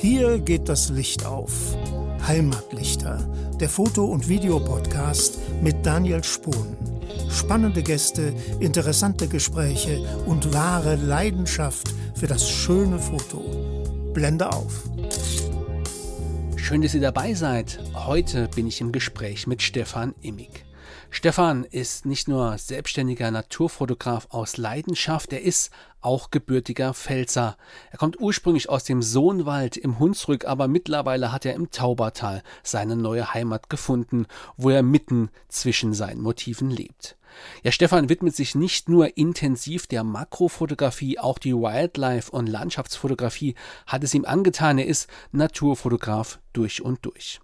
Hier geht das Licht auf. Heimatlichter, der Foto- und Videopodcast mit Daniel Spohn. Spannende Gäste, interessante Gespräche und wahre Leidenschaft für das schöne Foto. Blende auf. Schön, dass ihr dabei seid. Heute bin ich im Gespräch mit Stefan Immig. Stefan ist nicht nur selbstständiger Naturfotograf aus Leidenschaft, er ist auch gebürtiger Pfälzer. Er kommt ursprünglich aus dem Sohnwald im Hunsrück, aber mittlerweile hat er im Taubertal seine neue Heimat gefunden, wo er mitten zwischen seinen Motiven lebt. Ja, Stefan widmet sich nicht nur intensiv der Makrofotografie, auch die Wildlife- und Landschaftsfotografie hat es ihm angetan. Er ist Naturfotograf durch und durch.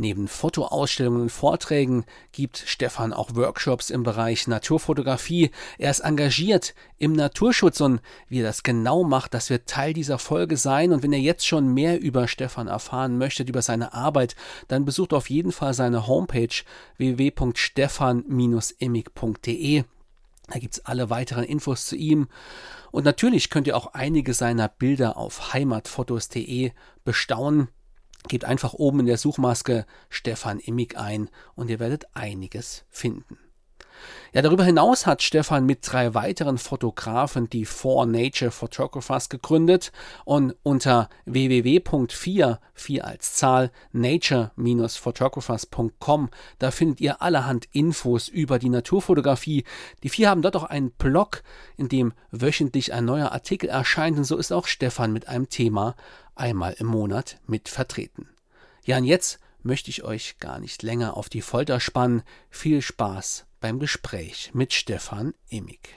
Neben Fotoausstellungen und Vorträgen gibt Stefan auch Workshops im Bereich Naturfotografie. Er ist engagiert im Naturschutz und wie er das genau macht, das wird Teil dieser Folge sein. Und wenn ihr jetzt schon mehr über Stefan erfahren möchtet, über seine Arbeit, dann besucht auf jeden Fall seine Homepage www.stefan-immig.de. Da gibt es alle weiteren Infos zu ihm. Und natürlich könnt ihr auch einige seiner Bilder auf heimatfotos.de bestaunen. Gebt einfach oben in der Suchmaske Stefan Immig ein und ihr werdet einiges finden. Ja, darüber hinaus hat Stefan mit drei weiteren Fotografen die Four Nature Photographers gegründet und unter www.4, 4 als Zahl, nature-photographers.com, da findet ihr allerhand Infos über die Naturfotografie. Die vier haben dort auch einen Blog, in dem wöchentlich ein neuer Artikel erscheint und so ist auch Stefan mit einem Thema einmal im Monat mit vertreten. Ja, und jetzt möchte ich euch gar nicht länger auf die Folter spannen. Viel Spaß beim Gespräch mit Stefan Immig.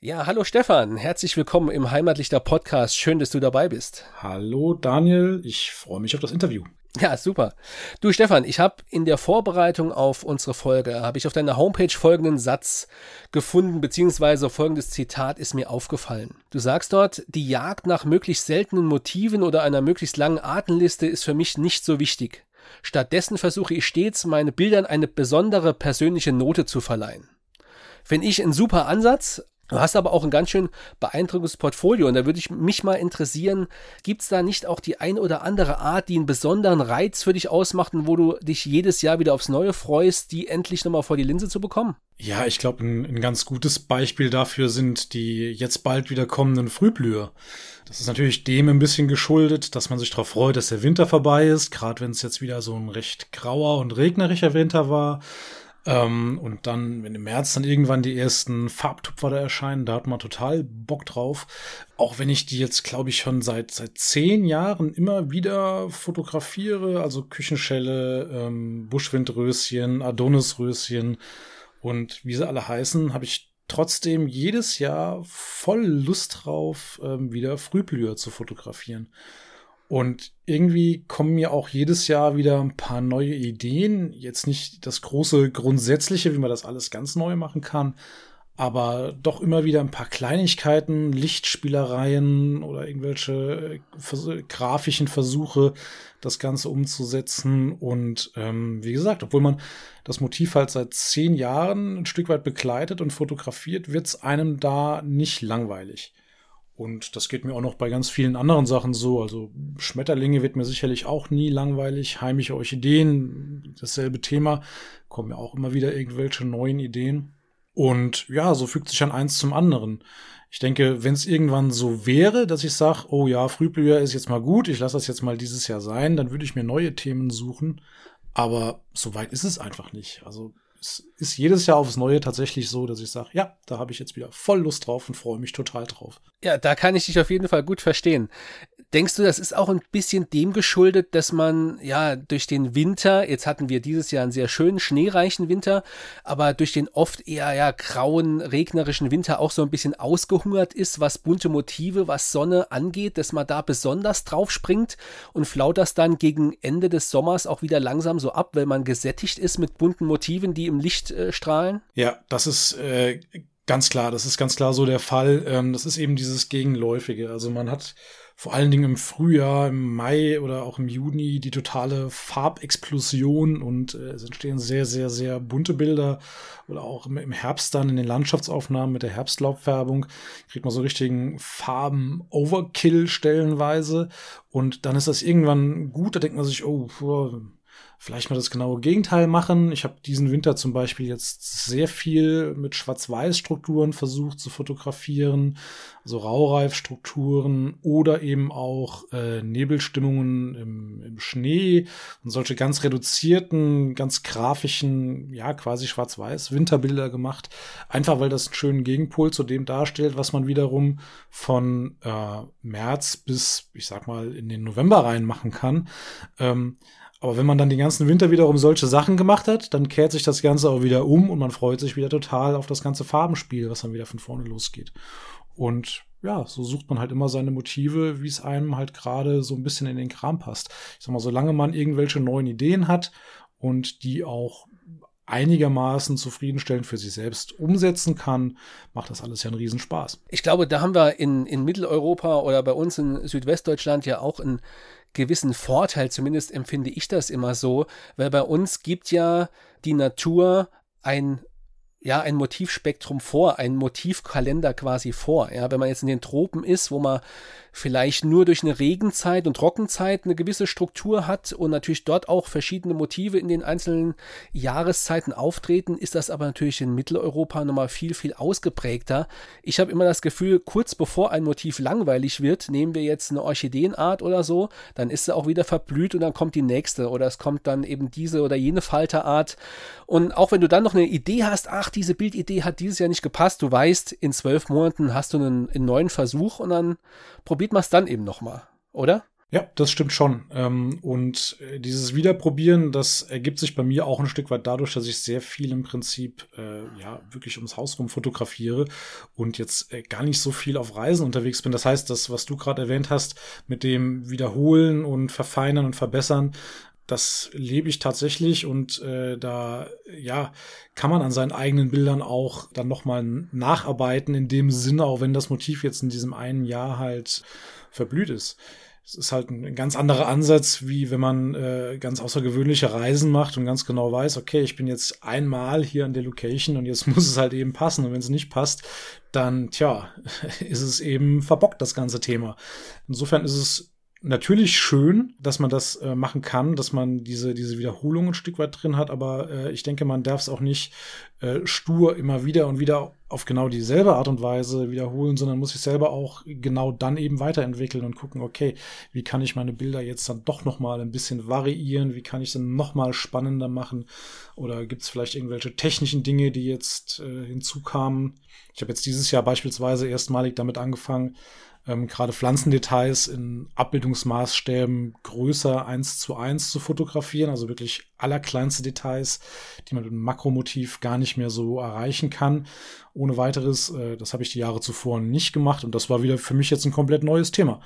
Ja, hallo Stefan, herzlich willkommen im Heimatlichter Podcast. Schön, dass du dabei bist. Hallo Daniel, ich freue mich auf das Interview. Ja, super. Du Stefan, ich habe in der Vorbereitung auf unsere Folge, habe ich auf deiner Homepage folgenden Satz gefunden, beziehungsweise folgendes Zitat ist mir aufgefallen. Du sagst dort, die Jagd nach möglichst seltenen Motiven oder einer möglichst langen Artenliste ist für mich nicht so wichtig. Stattdessen versuche ich stets, meine Bildern eine besondere persönliche Note zu verleihen. Finde ich ein super Ansatz, Du hast aber auch ein ganz schön beeindruckendes Portfolio und da würde ich mich mal interessieren, gibt es da nicht auch die ein oder andere Art, die einen besonderen Reiz für dich ausmacht und wo du dich jedes Jahr wieder aufs Neue freust, die endlich nochmal vor die Linse zu bekommen? Ja, ich glaube, ein, ein, ganz gutes Beispiel dafür sind die jetzt bald wieder kommenden Frühblüher. Das ist natürlich dem ein bisschen geschuldet, dass man sich darauf freut, dass der Winter vorbei ist, gerade wenn es jetzt wieder so ein recht grauer und regnerischer Winter war. Ähm, und dann, wenn im März dann irgendwann die ersten Farbtupfer da erscheinen, da hat man total Bock drauf. Auch wenn ich die jetzt, glaube ich, schon seit, seit zehn Jahren immer wieder fotografiere, also Küchenschelle, ähm, Buschwindröschen, Adonisröschen und wie sie alle heißen, habe ich trotzdem jedes Jahr voll Lust drauf, ähm, wieder Frühblüher zu fotografieren. Und irgendwie kommen mir auch jedes Jahr wieder ein paar neue Ideen. Jetzt nicht das große Grundsätzliche, wie man das alles ganz neu machen kann, aber doch immer wieder ein paar Kleinigkeiten, Lichtspielereien oder irgendwelche vers grafischen Versuche, das Ganze umzusetzen. Und ähm, wie gesagt, obwohl man das Motiv halt seit zehn Jahren ein Stück weit begleitet und fotografiert, wird es einem da nicht langweilig. Und das geht mir auch noch bei ganz vielen anderen Sachen so. Also Schmetterlinge wird mir sicherlich auch nie langweilig. Heimische Orchideen, dasselbe Thema. Kommen ja auch immer wieder irgendwelche neuen Ideen. Und ja, so fügt sich dann eins zum anderen. Ich denke, wenn es irgendwann so wäre, dass ich sage, oh ja, Frühblüher ist jetzt mal gut, ich lasse das jetzt mal dieses Jahr sein, dann würde ich mir neue Themen suchen. Aber so weit ist es einfach nicht. Also es ist jedes Jahr aufs Neue tatsächlich so, dass ich sage, ja, da habe ich jetzt wieder voll Lust drauf und freue mich total drauf. Ja, da kann ich dich auf jeden Fall gut verstehen. Denkst du, das ist auch ein bisschen dem geschuldet, dass man ja durch den Winter, jetzt hatten wir dieses Jahr einen sehr schönen, schneereichen Winter, aber durch den oft eher ja grauen, regnerischen Winter auch so ein bisschen ausgehungert ist, was bunte Motive, was Sonne angeht, dass man da besonders drauf springt und flaut das dann gegen Ende des Sommers auch wieder langsam so ab, weil man gesättigt ist mit bunten Motiven, die im Licht äh, strahlen? Ja, das ist äh, Ganz klar, das ist ganz klar so der Fall. Ähm, das ist eben dieses Gegenläufige. Also man hat vor allen Dingen im Frühjahr, im Mai oder auch im Juni die totale Farbexplosion und äh, es entstehen sehr, sehr, sehr bunte Bilder. Oder auch im, Herbst dann in den Landschaftsaufnahmen mit der Herbstlaubfärbung kriegt man so richtigen Farben-Overkill stellenweise. Und dann ist das irgendwann gut, da denkt man sich, oh, vielleicht mal das genaue Gegenteil machen. Ich habe diesen Winter zum Beispiel jetzt sehr viel mit Schwarz-Weiß-Strukturen versucht zu fotografieren, also Raureifstrukturen oder eben auch äh, Nebelstimmungen im, im Schnee und solche ganz reduzierten, ganz grafischen, ja quasi Schwarz-Weiß Winterbilder gemacht, einfach weil das einen schönen Gegenpol zu dem darstellt, was man wiederum von äh, März bis, ich sag mal, in den November rein machen kann. Ähm, aber wenn man dann den ganzen Winter wiederum solche Sachen gemacht hat, dann kehrt sich das Ganze auch wieder um und man freut sich wieder total auf das ganze Farbenspiel, was dann wieder von vorne losgeht. Und ja, so sucht man halt immer seine Motive, wie es einem halt gerade so ein bisschen in den Kram passt. Ich sag mal, solange man irgendwelche neuen Ideen hat und die auch einigermaßen zufriedenstellend für sich selbst umsetzen kann, macht das alles ja einen Riesenspaß. Ich glaube, da haben wir in, in Mitteleuropa oder bei uns in Südwestdeutschland ja auch ein gewissen Vorteil, zumindest empfinde ich das immer so, weil bei uns gibt ja die Natur ein ja, ein Motivspektrum vor, ein Motivkalender quasi vor. Ja, wenn man jetzt in den Tropen ist, wo man vielleicht nur durch eine Regenzeit und Trockenzeit eine gewisse Struktur hat und natürlich dort auch verschiedene Motive in den einzelnen Jahreszeiten auftreten, ist das aber natürlich in Mitteleuropa nochmal viel, viel ausgeprägter. Ich habe immer das Gefühl, kurz bevor ein Motiv langweilig wird, nehmen wir jetzt eine Orchideenart oder so, dann ist sie auch wieder verblüht und dann kommt die nächste oder es kommt dann eben diese oder jene Falterart. Und auch wenn du dann noch eine Idee hast, ach, diese Bildidee hat dieses Jahr nicht gepasst, du weißt, in zwölf Monaten hast du einen, einen neuen Versuch und dann probiert man es dann eben nochmal, oder? Ja, das stimmt schon. Ähm, und äh, dieses Wiederprobieren, das ergibt sich bei mir auch ein Stück weit dadurch, dass ich sehr viel im Prinzip äh, ja wirklich ums Haus rum fotografiere und jetzt äh, gar nicht so viel auf Reisen unterwegs bin. Das heißt, das, was du gerade erwähnt hast, mit dem Wiederholen und Verfeinern und Verbessern, das lebe ich tatsächlich und äh, da ja kann man an seinen eigenen Bildern auch dann nochmal nacharbeiten in dem Sinne, auch wenn das Motiv jetzt in diesem einen Jahr halt verblüht ist. Es ist halt ein ganz anderer Ansatz, wie wenn man äh, ganz außergewöhnliche Reisen macht und ganz genau weiß, okay, ich bin jetzt einmal hier an der Location und jetzt muss es halt eben passen. Und wenn es nicht passt, dann, tja, ist es eben verbockt, das ganze Thema. Insofern ist es natürlich schön, dass man das äh, machen kann, dass man diese, diese Wiederholung ein Stück weit drin hat, aber äh, ich denke, man darf es auch nicht äh, stur immer wieder und wieder auf genau dieselbe Art und Weise wiederholen, sondern muss sich selber auch genau dann eben weiterentwickeln und gucken, okay, wie kann ich meine Bilder jetzt dann doch noch mal ein bisschen variieren, wie kann ich sie noch mal spannender machen oder gibt es vielleicht irgendwelche technischen Dinge, die jetzt äh, hinzukamen. Ich habe jetzt dieses Jahr beispielsweise erstmalig damit angefangen, ähm, gerade Pflanzendetails in Abbildungsmaßstäben größer eins zu eins zu fotografieren, also wirklich allerkleinste Details, die man mit einem Makromotiv gar nicht mehr so erreichen kann. Ohne weiteres, äh, das habe ich die Jahre zuvor nicht gemacht und das war wieder für mich jetzt ein komplett neues Thema.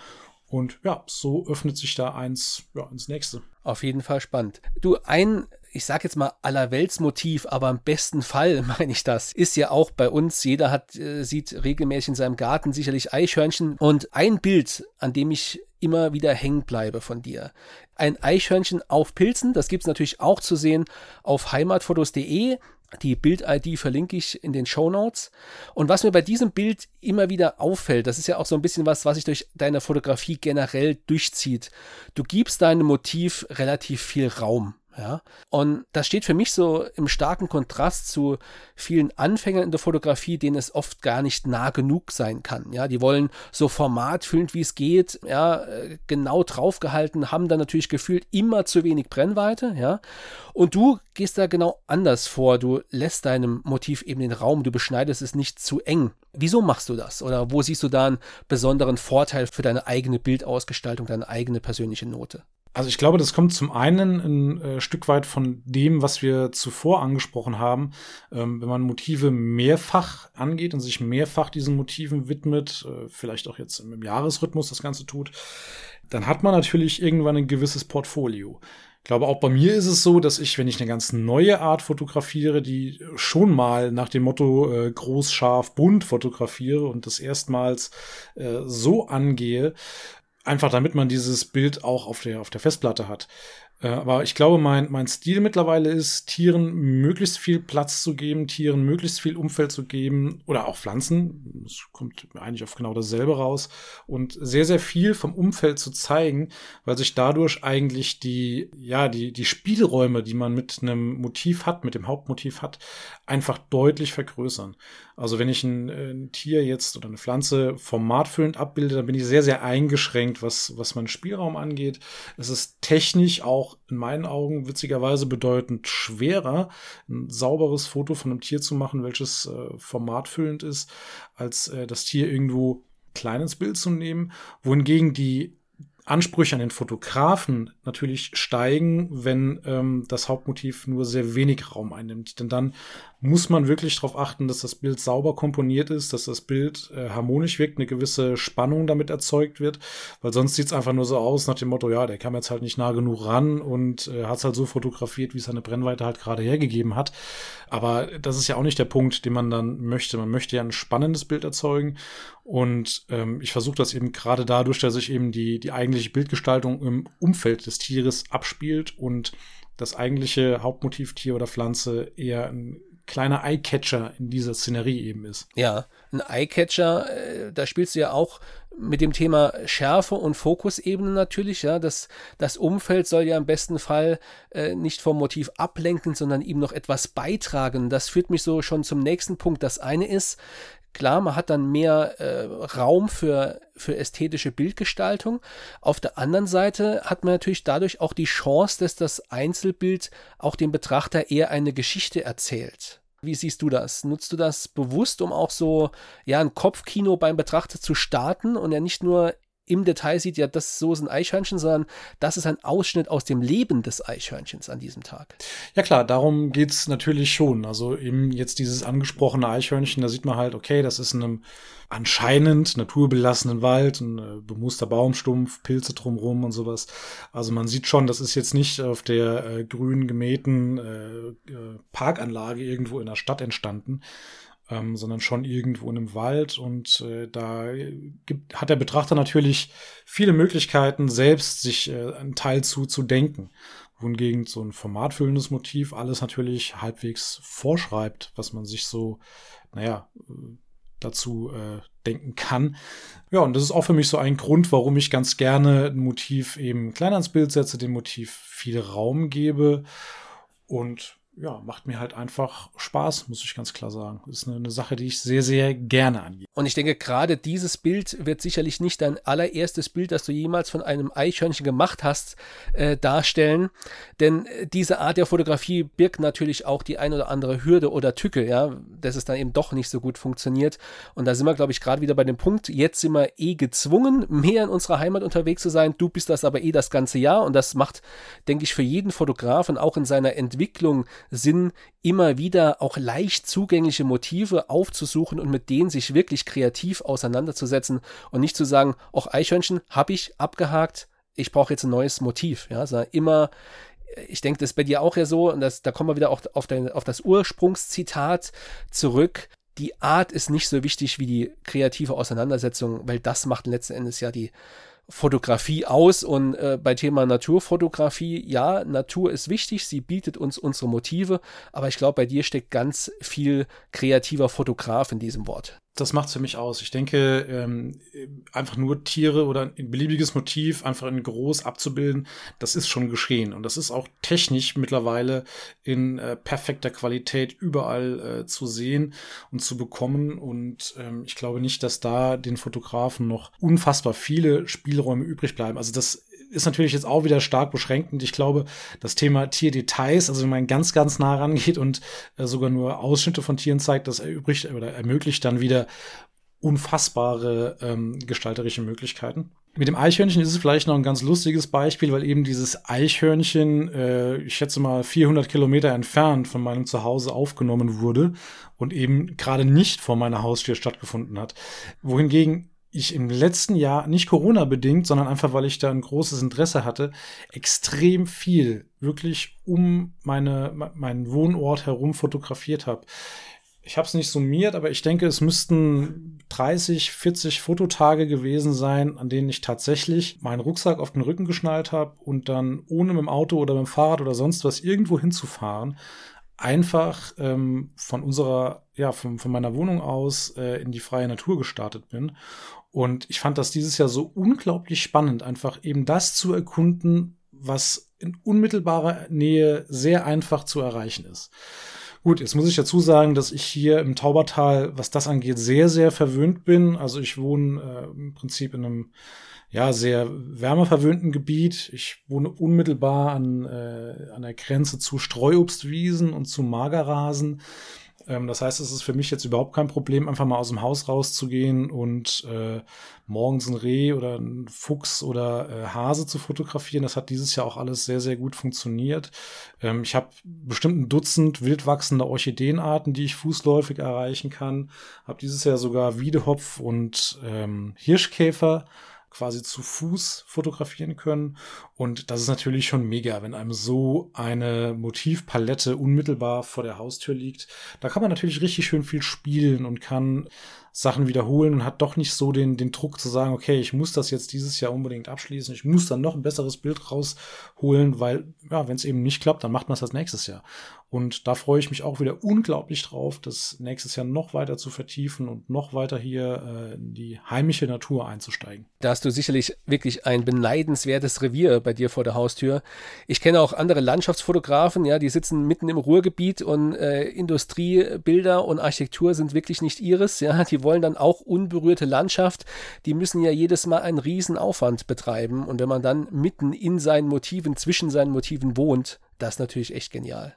Und ja, so öffnet sich da eins ja, ins nächste. Auf jeden Fall spannend. Du, ein ich sag jetzt mal Allerweltsmotiv, aber im besten Fall meine ich das, ist ja auch bei uns. Jeder hat, äh, sieht regelmäßig in seinem Garten sicherlich Eichhörnchen. Und ein Bild, an dem ich immer wieder hängen bleibe von dir. Ein Eichhörnchen auf Pilzen, das gibt es natürlich auch zu sehen auf heimatfotos.de. Die Bild-ID verlinke ich in den Show Notes. Und was mir bei diesem Bild immer wieder auffällt, das ist ja auch so ein bisschen was, was sich durch deine Fotografie generell durchzieht. Du gibst deinem Motiv relativ viel Raum. Ja, und das steht für mich so im starken Kontrast zu vielen Anfängern in der Fotografie, denen es oft gar nicht nah genug sein kann. Ja, die wollen so formatfüllend wie es geht, ja, genau draufgehalten, haben dann natürlich gefühlt immer zu wenig Brennweite, ja. Und du gehst da genau anders vor. Du lässt deinem Motiv eben den Raum, du beschneidest es nicht zu eng. Wieso machst du das? Oder wo siehst du da einen besonderen Vorteil für deine eigene Bildausgestaltung, deine eigene persönliche Note? Also ich glaube, das kommt zum einen ein äh, Stück weit von dem, was wir zuvor angesprochen haben. Ähm, wenn man Motive mehrfach angeht und sich mehrfach diesen Motiven widmet, äh, vielleicht auch jetzt im Jahresrhythmus das Ganze tut, dann hat man natürlich irgendwann ein gewisses Portfolio. Ich glaube, auch bei mir ist es so, dass ich, wenn ich eine ganz neue Art fotografiere, die schon mal nach dem Motto äh, groß, scharf, bunt fotografiere und das erstmals äh, so angehe, einfach damit man dieses Bild auch auf der, auf der Festplatte hat. Äh, aber ich glaube, mein, mein Stil mittlerweile ist, Tieren möglichst viel Platz zu geben, Tieren möglichst viel Umfeld zu geben oder auch Pflanzen. Es kommt eigentlich auf genau dasselbe raus. Und sehr, sehr viel vom Umfeld zu zeigen, weil sich dadurch eigentlich die, ja, die, die Spielräume, die man mit einem Motiv hat, mit dem Hauptmotiv hat, einfach deutlich vergrößern. Also wenn ich ein, ein Tier jetzt oder eine Pflanze formatfüllend abbilde, dann bin ich sehr, sehr eingeschränkt, was, was meinen Spielraum angeht. Es ist technisch auch in meinen Augen witzigerweise bedeutend schwerer, ein sauberes Foto von einem Tier zu machen, welches äh, formatfüllend ist, als äh, das Tier irgendwo klein ins Bild zu nehmen, wohingegen die Ansprüche an den Fotografen natürlich steigen, wenn ähm, das Hauptmotiv nur sehr wenig Raum einnimmt. Denn dann muss man wirklich darauf achten, dass das Bild sauber komponiert ist, dass das Bild äh, harmonisch wirkt, eine gewisse Spannung damit erzeugt wird, weil sonst sieht es einfach nur so aus nach dem Motto, ja, der kam jetzt halt nicht nah genug ran und äh, hat es halt so fotografiert, wie es seine Brennweite halt gerade hergegeben hat. Aber das ist ja auch nicht der Punkt, den man dann möchte. Man möchte ja ein spannendes Bild erzeugen und ähm, ich versuche das eben gerade dadurch, dass sich eben die, die eigentliche Bildgestaltung im Umfeld des Tieres abspielt und das eigentliche Hauptmotiv Tier oder Pflanze eher ein kleiner Eyecatcher in dieser Szenerie eben ist. Ja, ein Eyecatcher, äh, da spielst du ja auch mit dem Thema Schärfe und Fokusebene natürlich, ja. Das, das Umfeld soll ja im besten Fall äh, nicht vom Motiv ablenken, sondern ihm noch etwas beitragen. Das führt mich so schon zum nächsten Punkt. Das eine ist, Klar, man hat dann mehr äh, Raum für, für ästhetische Bildgestaltung. Auf der anderen Seite hat man natürlich dadurch auch die Chance, dass das Einzelbild auch dem Betrachter eher eine Geschichte erzählt. Wie siehst du das? Nutzt du das bewusst, um auch so ja ein Kopfkino beim Betrachter zu starten und er nicht nur im Detail sieht, ja, das so ist ein Eichhörnchen, sondern das ist ein Ausschnitt aus dem Leben des Eichhörnchens an diesem Tag. Ja klar, darum geht's natürlich schon. Also eben jetzt dieses angesprochene Eichhörnchen, da sieht man halt, okay, das ist in einem anscheinend naturbelassenen Wald, ein äh, bemuster Baumstumpf, Pilze drumrum und sowas. Also man sieht schon, das ist jetzt nicht auf der äh, grün gemähten äh, äh Parkanlage irgendwo in der Stadt entstanden, ähm, sondern schon irgendwo in einem Wald. Und äh, da gibt, hat der Betrachter natürlich viele Möglichkeiten, selbst sich äh, einen Teil zu, zu denken. Wohingegen so ein formatfüllendes Motiv alles natürlich halbwegs vorschreibt, was man sich so, naja, dazu äh, denken kann. Ja, und das ist auch für mich so ein Grund, warum ich ganz gerne ein Motiv eben kleiner ins Bild setze, dem Motiv viel Raum gebe und ja, macht mir halt einfach Spaß, muss ich ganz klar sagen. Ist eine, eine, Sache, die ich sehr, sehr gerne angehe. Und ich denke, gerade dieses Bild wird sicherlich nicht dein allererstes Bild, das du jemals von einem Eichhörnchen gemacht hast, äh, darstellen. Denn äh, diese Art der Fotografie birgt natürlich auch die ein oder andere Hürde oder Tücke, ja, dass es dann eben doch nicht so gut funktioniert. Und da sind wir, glaube ich, gerade wieder bei dem Punkt, jetzt sind wir eh gezwungen, mehr in unserer Heimat unterwegs zu sein. Du bist das aber eh das ganze Jahr und das macht, denke ich, für jeden Fotografen auch in seiner Entwicklung Sinn, immer wieder auch leicht zugängliche Motive aufzusuchen und mit denen sich wirklich kreativ auseinanderzusetzen und nicht zu sagen, auch Eichhörnchen habe ich abgehakt, ich brauche jetzt ein neues Motiv. Ja, sondern immer, ich denke, das ist bei dir auch ja so, und das, da kommen wir wieder auch auf, dein, auf das Ursprungszitat zurück. Die Art ist nicht so wichtig wie die kreative Auseinandersetzung, weil das macht letzten Endes ja die, Fotografie aus und äh, bei Thema Naturfotografie, ja, Natur ist wichtig, sie bietet uns unsere Motive, aber ich glaube, bei dir steckt ganz viel kreativer Fotograf in diesem Wort das macht's für mich aus. Ich denke, ähm, einfach nur Tiere oder ein beliebiges Motiv einfach in groß abzubilden, das ist schon geschehen. Und das ist auch technisch mittlerweile in äh, perfekter Qualität überall äh, zu sehen und zu bekommen. Und ähm, ich glaube nicht, dass da den Fotografen noch unfassbar viele Spielräume übrig bleiben. Also das ist natürlich jetzt auch wieder stark beschränkend. Ich glaube, das Thema Tierdetails, also wenn man ganz, ganz nah rangeht und äh, sogar nur Ausschnitte von Tieren zeigt, das erübrigt oder ermöglicht dann wieder unfassbare ähm, gestalterische Möglichkeiten. Mit dem Eichhörnchen ist es vielleicht noch ein ganz lustiges Beispiel, weil eben dieses Eichhörnchen, äh, ich schätze mal 400 Kilometer entfernt von meinem Zuhause aufgenommen wurde und eben gerade nicht vor meiner Haustür stattgefunden hat. Wohingegen ich im letzten Jahr, nicht Corona bedingt, sondern einfach, weil ich da ein großes Interesse hatte, extrem viel wirklich um meine, meinen Wohnort herum fotografiert habe. Ich habe es nicht summiert, aber ich denke, es müssten 30, 40 Fototage gewesen sein, an denen ich tatsächlich meinen Rucksack auf den Rücken geschnallt habe und dann ohne mit dem Auto oder mit dem Fahrrad oder sonst was irgendwo hinzufahren, einfach ähm, von unserer, ja, von, von meiner Wohnung aus äh, in die freie Natur gestartet bin und ich fand das dieses Jahr so unglaublich spannend, einfach eben das zu erkunden, was in unmittelbarer Nähe sehr einfach zu erreichen ist. Gut, jetzt muss ich dazu sagen, dass ich hier im Taubertal, was das angeht, sehr, sehr verwöhnt bin. Also ich wohne äh, im Prinzip in einem ja sehr wärmeverwöhnten Gebiet. Ich wohne unmittelbar an, äh, an der Grenze zu Streuobstwiesen und zu Magerrasen. Ähm, das heißt, es ist für mich jetzt überhaupt kein Problem, einfach mal aus dem Haus rauszugehen und äh, morgens ein Reh oder ein Fuchs oder äh, Hase zu fotografieren. Das hat dieses Jahr auch alles sehr, sehr gut funktioniert. Ähm, ich habe bestimmt ein Dutzend wildwachsende Orchideenarten, die ich fußläufig erreichen kann. Habe dieses Jahr sogar Wiedehopf und ähm, Hirschkäfer quasi zu Fuß fotografieren können. Und das ist natürlich schon mega, wenn einem so eine Motivpalette unmittelbar vor der Haustür liegt. Da kann man natürlich richtig schön viel spielen und kann Sachen wiederholen und hat doch nicht so den, den Druck zu sagen, okay, ich muss das jetzt dieses Jahr unbedingt abschließen, ich muss dann noch ein besseres Bild rausholen, weil, ja, wenn es eben nicht klappt, dann macht man es das nächstes Jahr. Und da freue ich mich auch wieder unglaublich drauf, das nächstes Jahr noch weiter zu vertiefen und noch weiter hier äh, in die heimische Natur einzusteigen. Da hast du sicherlich wirklich ein beneidenswertes Revier bei dir vor der Haustür. Ich kenne auch andere Landschaftsfotografen, ja, die sitzen mitten im Ruhrgebiet und äh, Industriebilder und Architektur sind wirklich nicht ihres, ja, die wollen dann auch unberührte Landschaft. Die müssen ja jedes Mal einen riesen Aufwand betreiben und wenn man dann mitten in seinen Motiven, zwischen seinen Motiven wohnt, das ist natürlich echt genial.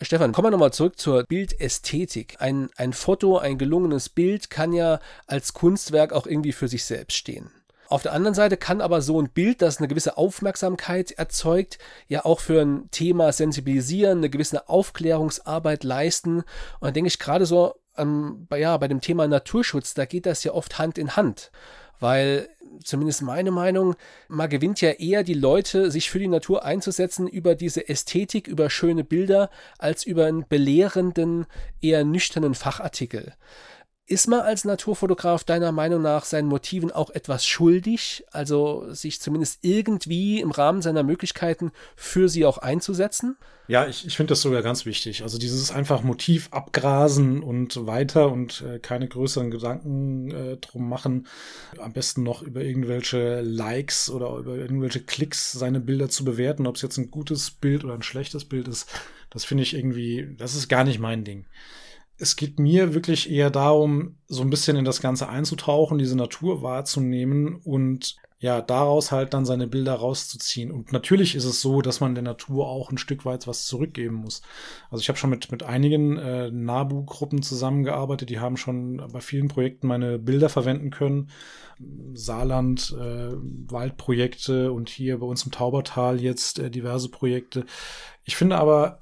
Stefan, kommen wir nochmal zurück zur Bildästhetik. Ein, ein Foto, ein gelungenes Bild kann ja als Kunstwerk auch irgendwie für sich selbst stehen. Auf der anderen Seite kann aber so ein Bild, das eine gewisse Aufmerksamkeit erzeugt, ja auch für ein Thema sensibilisieren, eine gewisse Aufklärungsarbeit leisten. Und da denke ich gerade so, ähm, ja, bei dem Thema Naturschutz, da geht das ja oft Hand in Hand. Weil zumindest meine Meinung, man gewinnt ja eher die Leute, sich für die Natur einzusetzen über diese Ästhetik, über schöne Bilder, als über einen belehrenden, eher nüchternen Fachartikel. Ist man als Naturfotograf deiner Meinung nach seinen Motiven auch etwas schuldig, also sich zumindest irgendwie im Rahmen seiner Möglichkeiten für sie auch einzusetzen? Ja, ich, ich finde das sogar ganz wichtig. Also dieses einfach Motiv abgrasen und weiter und äh, keine größeren Gedanken äh, drum machen. Am besten noch über irgendwelche Likes oder über irgendwelche Klicks seine Bilder zu bewerten, ob es jetzt ein gutes Bild oder ein schlechtes Bild ist. Das finde ich irgendwie, das ist gar nicht mein Ding es geht mir wirklich eher darum, so ein bisschen in das Ganze einzutauchen, diese Natur wahrzunehmen und ja, daraus halt dann seine Bilder rauszuziehen. Und natürlich ist es so, dass man der Natur auch ein Stück weit was zurückgeben muss. Also ich habe schon mit, mit einigen äh, NABU-Gruppen zusammengearbeitet, die haben schon bei vielen Projekten meine Bilder verwenden können. Saarland, äh, Waldprojekte und hier bei uns im Taubertal jetzt äh, diverse Projekte. Ich finde aber,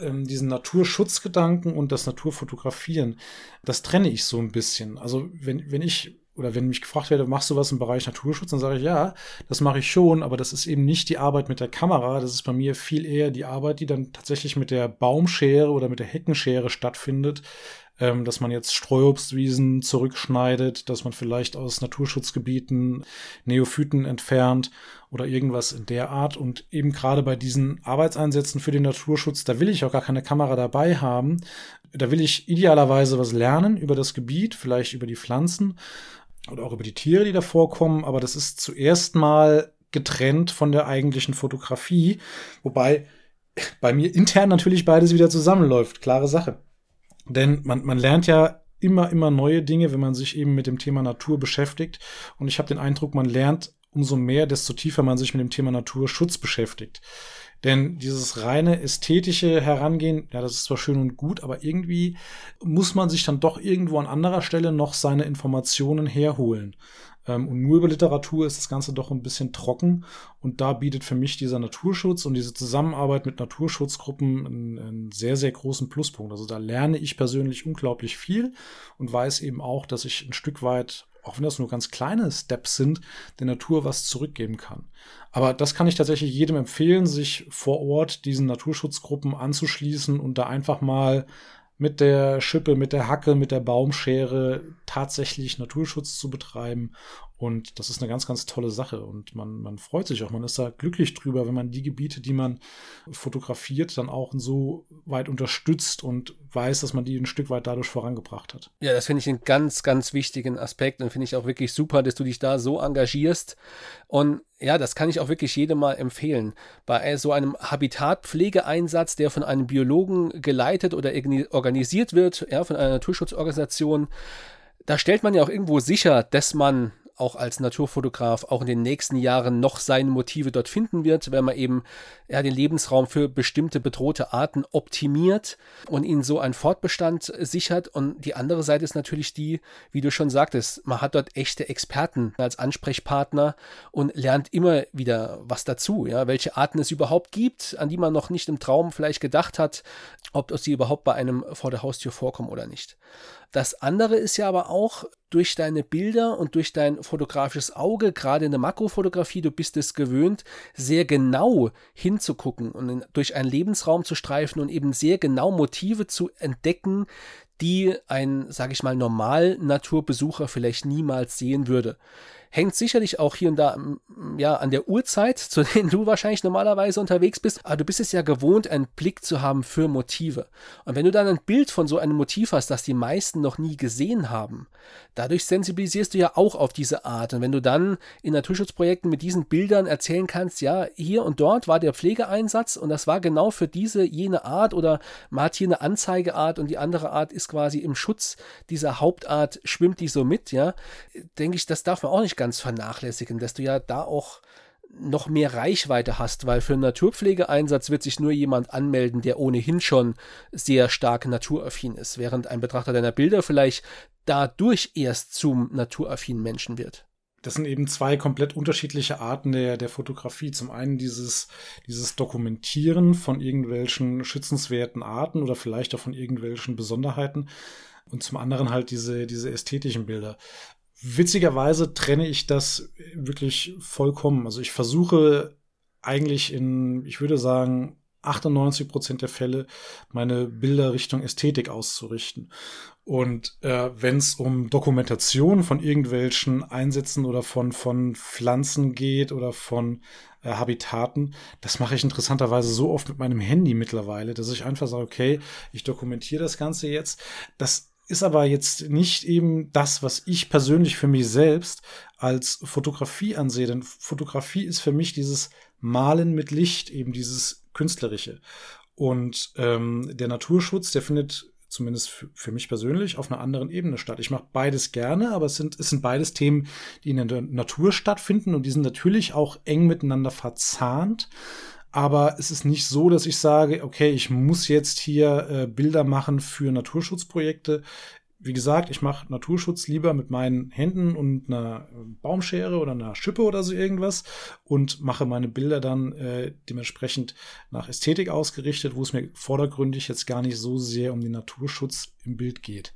ähm, diesen Naturschutzgedanken und das Naturfotografieren, das trenne ich so ein bisschen. Also wenn, wenn ich oder wenn mich gefragt werde, machst du was im Bereich Naturschutz, dann sage ich ja, das mache ich schon, aber das ist eben nicht die Arbeit mit der Kamera, das ist bei mir viel eher die Arbeit, die dann tatsächlich mit der Baumschere oder mit der Heckenschere stattfindet, ähm, dass man jetzt Streuobstwiesen zurückschneidet, dass man vielleicht aus Naturschutzgebieten Neophyten entfernt oder irgendwas in der Art. Und eben gerade bei diesen Arbeitseinsätzen für den Naturschutz, da will ich auch gar keine Kamera dabei haben. Da will ich idealerweise was lernen über das Gebiet, vielleicht über die Pflanzen oder auch über die Tiere, die da vorkommen. Aber das ist zuerst mal getrennt von der eigentlichen Fotografie. Wobei bei mir intern natürlich beides wieder zusammenläuft. Klare Sache. Denn man, man lernt ja immer, immer neue Dinge, wenn man sich eben mit dem Thema Natur beschäftigt. Und ich habe den Eindruck, man lernt umso mehr, desto tiefer man sich mit dem Thema Naturschutz beschäftigt. Denn dieses reine ästhetische Herangehen, ja, das ist zwar schön und gut, aber irgendwie muss man sich dann doch irgendwo an anderer Stelle noch seine Informationen herholen. Ähm, und nur über Literatur ist das Ganze doch ein bisschen trocken. Und da bietet für mich dieser Naturschutz und diese Zusammenarbeit mit Naturschutzgruppen einen, einen sehr, sehr großen Pluspunkt. Also da lerne ich persönlich unglaublich viel und weiß eben auch, dass ich ein Stück weit auch wenn das nur ganz kleine Steps sind, der Natur was zurückgeben kann. Aber das kann ich tatsächlich jedem empfehlen, sich vor Ort diesen Naturschutzgruppen anzuschließen und da einfach mal mit der Schippe, mit der Hacke, mit der Baumschere tatsächlich Naturschutz zu betreiben. Und das ist eine ganz, ganz tolle Sache. Und man, man freut sich auch, man ist da glücklich drüber, wenn man die Gebiete, die man fotografiert, dann auch so weit unterstützt und weiß, dass man die ein Stück weit dadurch vorangebracht hat. Ja, das finde ich einen ganz, ganz wichtigen Aspekt und finde ich auch wirklich super, dass du dich da so engagierst. Und ja, das kann ich auch wirklich jedem mal empfehlen. Bei so einem Habitatpflegeeinsatz, der von einem Biologen geleitet oder organisiert wird, ja, von einer Naturschutzorganisation, da stellt man ja auch irgendwo sicher, dass man auch als Naturfotograf auch in den nächsten Jahren noch seine Motive dort finden wird, wenn man eben ja, den Lebensraum für bestimmte bedrohte Arten optimiert und ihnen so einen Fortbestand sichert. Und die andere Seite ist natürlich die, wie du schon sagtest, man hat dort echte Experten als Ansprechpartner und lernt immer wieder was dazu, ja, welche Arten es überhaupt gibt, an die man noch nicht im Traum vielleicht gedacht hat, ob sie überhaupt bei einem vor der Haustür vorkommen oder nicht. Das andere ist ja aber auch durch deine Bilder und durch dein fotografisches Auge, gerade in der Makrofotografie, du bist es gewöhnt, sehr genau hinzugucken und durch einen Lebensraum zu streifen und eben sehr genau Motive zu entdecken, die ein, sage ich mal, normal Naturbesucher vielleicht niemals sehen würde hängt sicherlich auch hier und da ja, an der Uhrzeit, zu denen du wahrscheinlich normalerweise unterwegs bist. Aber du bist es ja gewohnt, einen Blick zu haben für Motive. Und wenn du dann ein Bild von so einem Motiv hast, das die meisten noch nie gesehen haben, dadurch sensibilisierst du ja auch auf diese Art. Und wenn du dann in Naturschutzprojekten mit diesen Bildern erzählen kannst, ja, hier und dort war der Pflegeeinsatz und das war genau für diese, jene Art oder man hat hier eine Anzeigeart und die andere Art ist quasi im Schutz dieser Hauptart, schwimmt die so mit, ja, denke ich, das darf man auch nicht ganz vernachlässigen, dass du ja da auch noch mehr Reichweite hast, weil für einen Naturpflegeeinsatz wird sich nur jemand anmelden, der ohnehin schon sehr stark naturaffin ist, während ein Betrachter deiner Bilder vielleicht dadurch erst zum naturaffinen Menschen wird. Das sind eben zwei komplett unterschiedliche Arten der, der Fotografie. Zum einen dieses, dieses Dokumentieren von irgendwelchen schützenswerten Arten oder vielleicht auch von irgendwelchen Besonderheiten. Und zum anderen halt diese, diese ästhetischen Bilder. Witzigerweise trenne ich das wirklich vollkommen. Also ich versuche eigentlich in, ich würde sagen, 98 Prozent der Fälle meine Bilder Richtung Ästhetik auszurichten. Und äh, wenn es um Dokumentation von irgendwelchen Einsätzen oder von, von Pflanzen geht oder von äh, Habitaten, das mache ich interessanterweise so oft mit meinem Handy mittlerweile, dass ich einfach sage, okay, ich dokumentiere das Ganze jetzt. Das ist aber jetzt nicht eben das, was ich persönlich für mich selbst als Fotografie ansehe. Denn Fotografie ist für mich dieses Malen mit Licht, eben dieses Künstlerische. Und ähm, der Naturschutz, der findet zumindest für, mich persönlich auf einer anderen Ebene statt. Ich mache beides gerne, aber es sind, es sind beides Themen, die in der Natur stattfinden und die sind natürlich auch eng miteinander verzahnt. Aber es ist nicht so, dass ich sage, okay, ich muss jetzt hier äh, Bilder machen für Naturschutzprojekte. Wie gesagt, ich mache Naturschutz lieber mit meinen Händen und einer Baumschere oder einer Schippe oder so irgendwas und mache meine Bilder dann äh, dementsprechend nach Ästhetik ausgerichtet, wo es mir vordergründig jetzt gar nicht so sehr um den Naturschutz im Bild geht.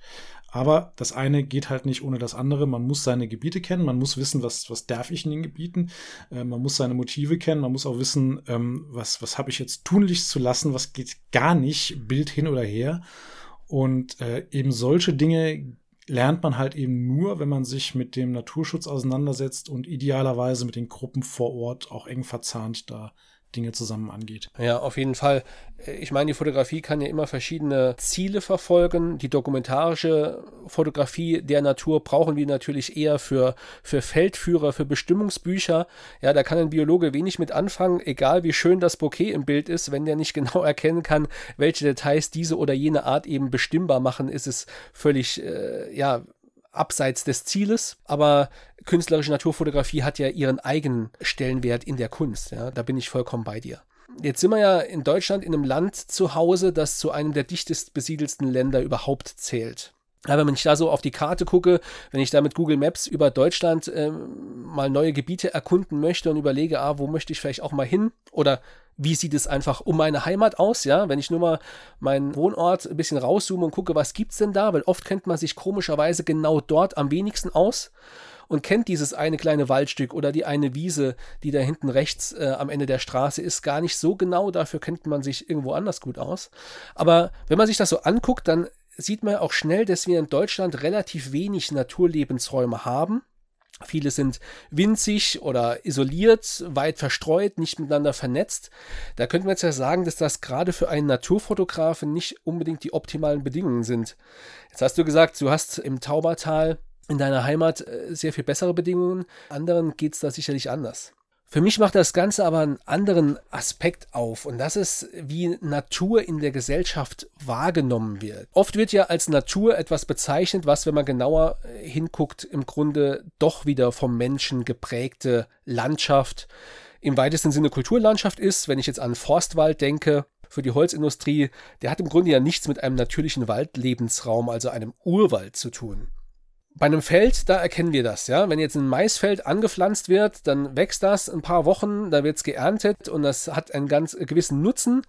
Aber das eine geht halt nicht ohne das andere. Man muss seine Gebiete kennen, man muss wissen, was, was darf ich in den Gebieten, äh, man muss seine Motive kennen, man muss auch wissen, ähm, was, was habe ich jetzt tunlichst zu lassen, was geht gar nicht, Bild hin oder her. Und äh, eben solche Dinge lernt man halt eben nur, wenn man sich mit dem Naturschutz auseinandersetzt und idealerweise mit den Gruppen vor Ort auch eng verzahnt da Dinge zusammen angeht. Ja, auf jeden Fall. Ich meine, die Fotografie kann ja immer verschiedene Ziele verfolgen. Die dokumentarische Fotografie der Natur brauchen wir natürlich eher für, für Feldführer, für Bestimmungsbücher. Ja, da kann ein Biologe wenig mit anfangen, egal wie schön das Bouquet im Bild ist. Wenn der nicht genau erkennen kann, welche Details diese oder jene Art eben bestimmbar machen, ist es völlig, äh, ja, abseits des Zieles, aber künstlerische Naturfotografie hat ja ihren eigenen Stellenwert in der Kunst. Ja, da bin ich vollkommen bei dir. Jetzt sind wir ja in Deutschland in einem Land zu Hause, das zu einem der dichtest besiedelsten Länder überhaupt zählt. Ja, wenn ich da so auf die Karte gucke, wenn ich da mit Google Maps über Deutschland ähm, mal neue Gebiete erkunden möchte und überlege, ah, wo möchte ich vielleicht auch mal hin? Oder wie sieht es einfach um meine Heimat aus, ja, wenn ich nur mal meinen Wohnort ein bisschen rauszoome und gucke, was gibt's denn da, weil oft kennt man sich komischerweise genau dort am wenigsten aus und kennt dieses eine kleine Waldstück oder die eine Wiese, die da hinten rechts äh, am Ende der Straße ist, gar nicht so genau, dafür kennt man sich irgendwo anders gut aus. Aber wenn man sich das so anguckt, dann sieht man auch schnell, dass wir in Deutschland relativ wenig Naturlebensräume haben. Viele sind winzig oder isoliert, weit verstreut, nicht miteinander vernetzt. Da könnte man jetzt ja sagen, dass das gerade für einen Naturfotografen nicht unbedingt die optimalen Bedingungen sind. Jetzt hast du gesagt, du hast im Taubertal in deiner Heimat äh, sehr viel bessere Bedingungen. Anderen geht es da sicherlich anders. Für mich macht das Ganze aber einen anderen Aspekt auf und das ist, wie Natur in der Gesellschaft wahrgenommen wird. Oft wird ja als Natur etwas bezeichnet, was, wenn man genauer äh, hinguckt, im Grunde doch wieder vom Menschen geprägte Landschaft, im weitesten Sinne Kulturlandschaft ist. Wenn ich jetzt an Forstwald denke, für die Holzindustrie, der hat im Grunde ja nichts mit einem natürlichen Waldlebensraum, also einem Urwald zu tun bei einem Feld, da erkennen wir das, ja. Wenn jetzt ein Maisfeld angepflanzt wird, dann wächst das ein paar Wochen, da wird es geerntet und das hat einen ganz gewissen Nutzen.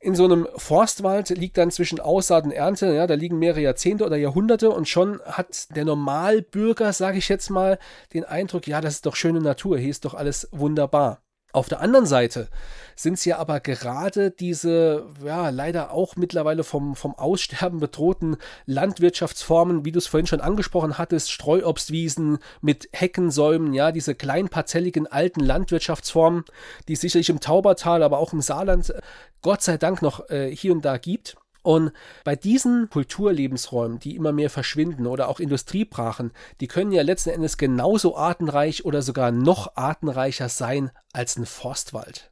In so einem Forstwald liegt dann zwischen Aussaat und Ernte, ja, da liegen mehrere Jahrzehnte oder Jahrhunderte und schon hat der Normalbürger, sage ich jetzt mal, den Eindruck, ja, das ist doch schöne Natur, hier ist doch alles wunderbar. Auf der anderen Seite sind es ja aber gerade diese, ja, leider auch mittlerweile vom, vom Aussterben bedrohten Landwirtschaftsformen, wie du es vorhin schon angesprochen hattest, Streuobstwiesen mit Heckensäumen, ja, diese kleinparzelligen alten Landwirtschaftsformen, die es sicherlich im Taubertal, aber auch im Saarland Gott sei Dank noch äh, hier und da gibt. Und bei diesen Kulturlebensräumen, die immer mehr verschwinden oder auch Industriebrachen, die können ja letzten Endes genauso artenreich oder sogar noch artenreicher sein als ein Forstwald.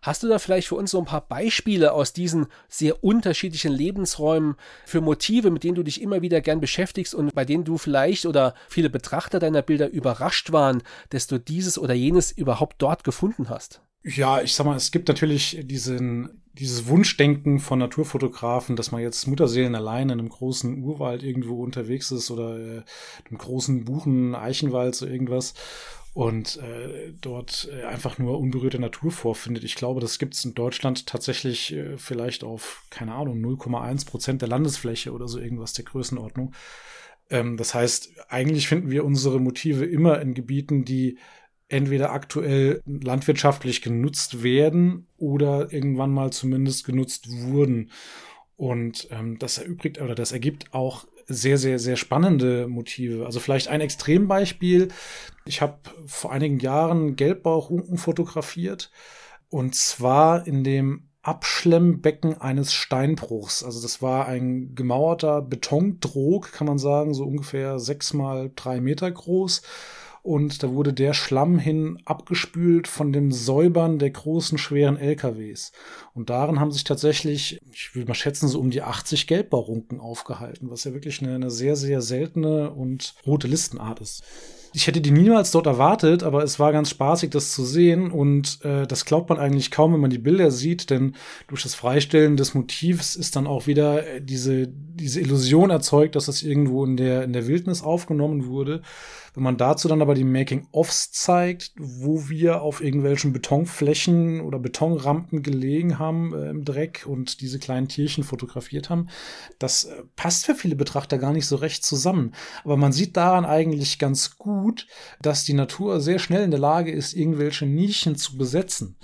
Hast du da vielleicht für uns so ein paar Beispiele aus diesen sehr unterschiedlichen Lebensräumen für Motive, mit denen du dich immer wieder gern beschäftigst und bei denen du vielleicht oder viele Betrachter deiner Bilder überrascht waren, dass du dieses oder jenes überhaupt dort gefunden hast? Ja, ich sag mal, es gibt natürlich diesen, dieses Wunschdenken von Naturfotografen, dass man jetzt Mutterseelen allein in einem großen Urwald irgendwo unterwegs ist oder äh, einem großen Buchen, Eichenwald, so irgendwas und äh, dort äh, einfach nur unberührte Natur vorfindet. Ich glaube, das gibt es in Deutschland tatsächlich äh, vielleicht auf, keine Ahnung, 0,1 Prozent der Landesfläche oder so irgendwas der Größenordnung. Ähm, das heißt, eigentlich finden wir unsere Motive immer in Gebieten, die entweder aktuell landwirtschaftlich genutzt werden oder irgendwann mal zumindest genutzt wurden. Und ähm, das erübrigt oder das ergibt auch sehr, sehr, sehr spannende Motive. Also vielleicht ein Extrembeispiel. Ich habe vor einigen Jahren Gelbbauchunken fotografiert und zwar in dem Abschlemmbecken eines Steinbruchs. Also das war ein gemauerter Betondrog, kann man sagen, so ungefähr sechs mal drei Meter groß und da wurde der Schlamm hin abgespült von dem Säubern der großen, schweren LKWs. Und darin haben sich tatsächlich, ich würde mal schätzen, so um die 80 Gelbbarunken aufgehalten, was ja wirklich eine, eine sehr, sehr seltene und rote Listenart ist. Ich hätte die niemals dort erwartet, aber es war ganz spaßig, das zu sehen. Und äh, das glaubt man eigentlich kaum, wenn man die Bilder sieht, denn durch das Freistellen des Motivs ist dann auch wieder äh, diese, diese Illusion erzeugt, dass das irgendwo in der, in der Wildnis aufgenommen wurde. Wenn man dazu dann aber die Making-ofs zeigt, wo wir auf irgendwelchen Betonflächen oder Betonrampen gelegen haben äh, im Dreck und diese kleinen Tierchen fotografiert haben, das äh, passt für viele Betrachter gar nicht so recht zusammen. Aber man sieht daran eigentlich ganz gut, dass die Natur sehr schnell in der Lage ist, irgendwelche Nischen zu besetzen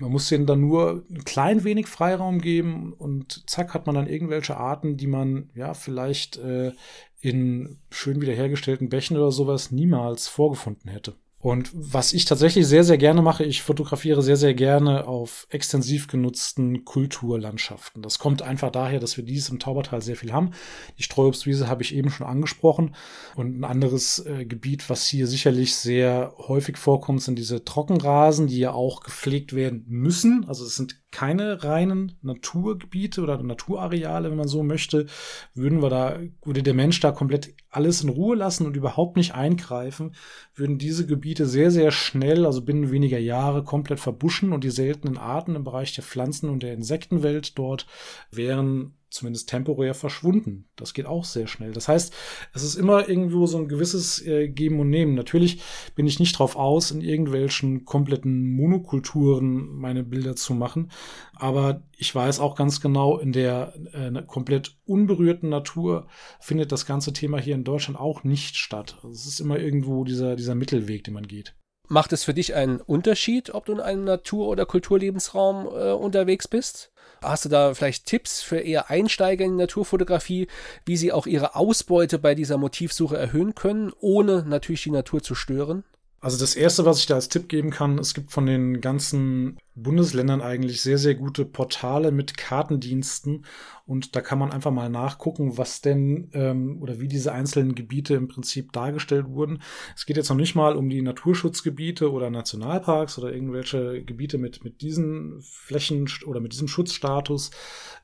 man muss denen dann nur ein klein wenig Freiraum geben und zack hat man dann irgendwelche Arten, die man ja vielleicht äh, in schön wiederhergestellten Bächen oder sowas niemals vorgefunden hätte. Und was ich tatsächlich sehr, sehr gerne mache, ich fotografiere sehr, sehr gerne auf extensiv genutzten Kulturlandschaften. Das kommt einfach daher, dass wir dies im Taubertal sehr viel haben. Die Streuobstwiese habe ich eben schon angesprochen. Und ein anderes äh, Gebiet, was hier sicherlich sehr häufig vorkommt, sind diese Trockenrasen, die ja auch gepflegt werden müssen. Also es sind keine reinen Naturgebiete oder Naturareale, wenn man so möchte. Würden wir da, würde der Mensch da komplett alles in Ruhe lassen und überhaupt nicht eingreifen, würden diese Gebiete sehr, sehr schnell, also binnen weniger Jahre, komplett verbuschen und die seltenen Arten im Bereich der Pflanzen- und der Insektenwelt dort wären zumindest temporär verschwunden. Das geht auch sehr schnell. Das heißt, es ist immer irgendwo so ein gewisses äh, Geben und Nehmen. Natürlich bin ich nicht drauf aus, in irgendwelchen kompletten Monokulturen meine Bilder zu machen. Aber ich weiß auch ganz genau, in der äh, komplett unberührten Natur findet das ganze Thema hier in Deutschland auch nicht statt. Also es ist immer irgendwo dieser, dieser Mittelweg, den man geht. Macht es für dich einen Unterschied, ob du in einem Natur- oder Kulturlebensraum äh, unterwegs bist? Hast du da vielleicht Tipps für eher Einsteiger in Naturfotografie, wie sie auch ihre Ausbeute bei dieser Motivsuche erhöhen können, ohne natürlich die Natur zu stören? Also das Erste, was ich da als Tipp geben kann, es gibt von den ganzen Bundesländern eigentlich sehr, sehr gute Portale mit Kartendiensten und da kann man einfach mal nachgucken, was denn ähm, oder wie diese einzelnen Gebiete im Prinzip dargestellt wurden. Es geht jetzt noch nicht mal um die Naturschutzgebiete oder Nationalparks oder irgendwelche Gebiete mit, mit diesen Flächen oder mit diesem Schutzstatus.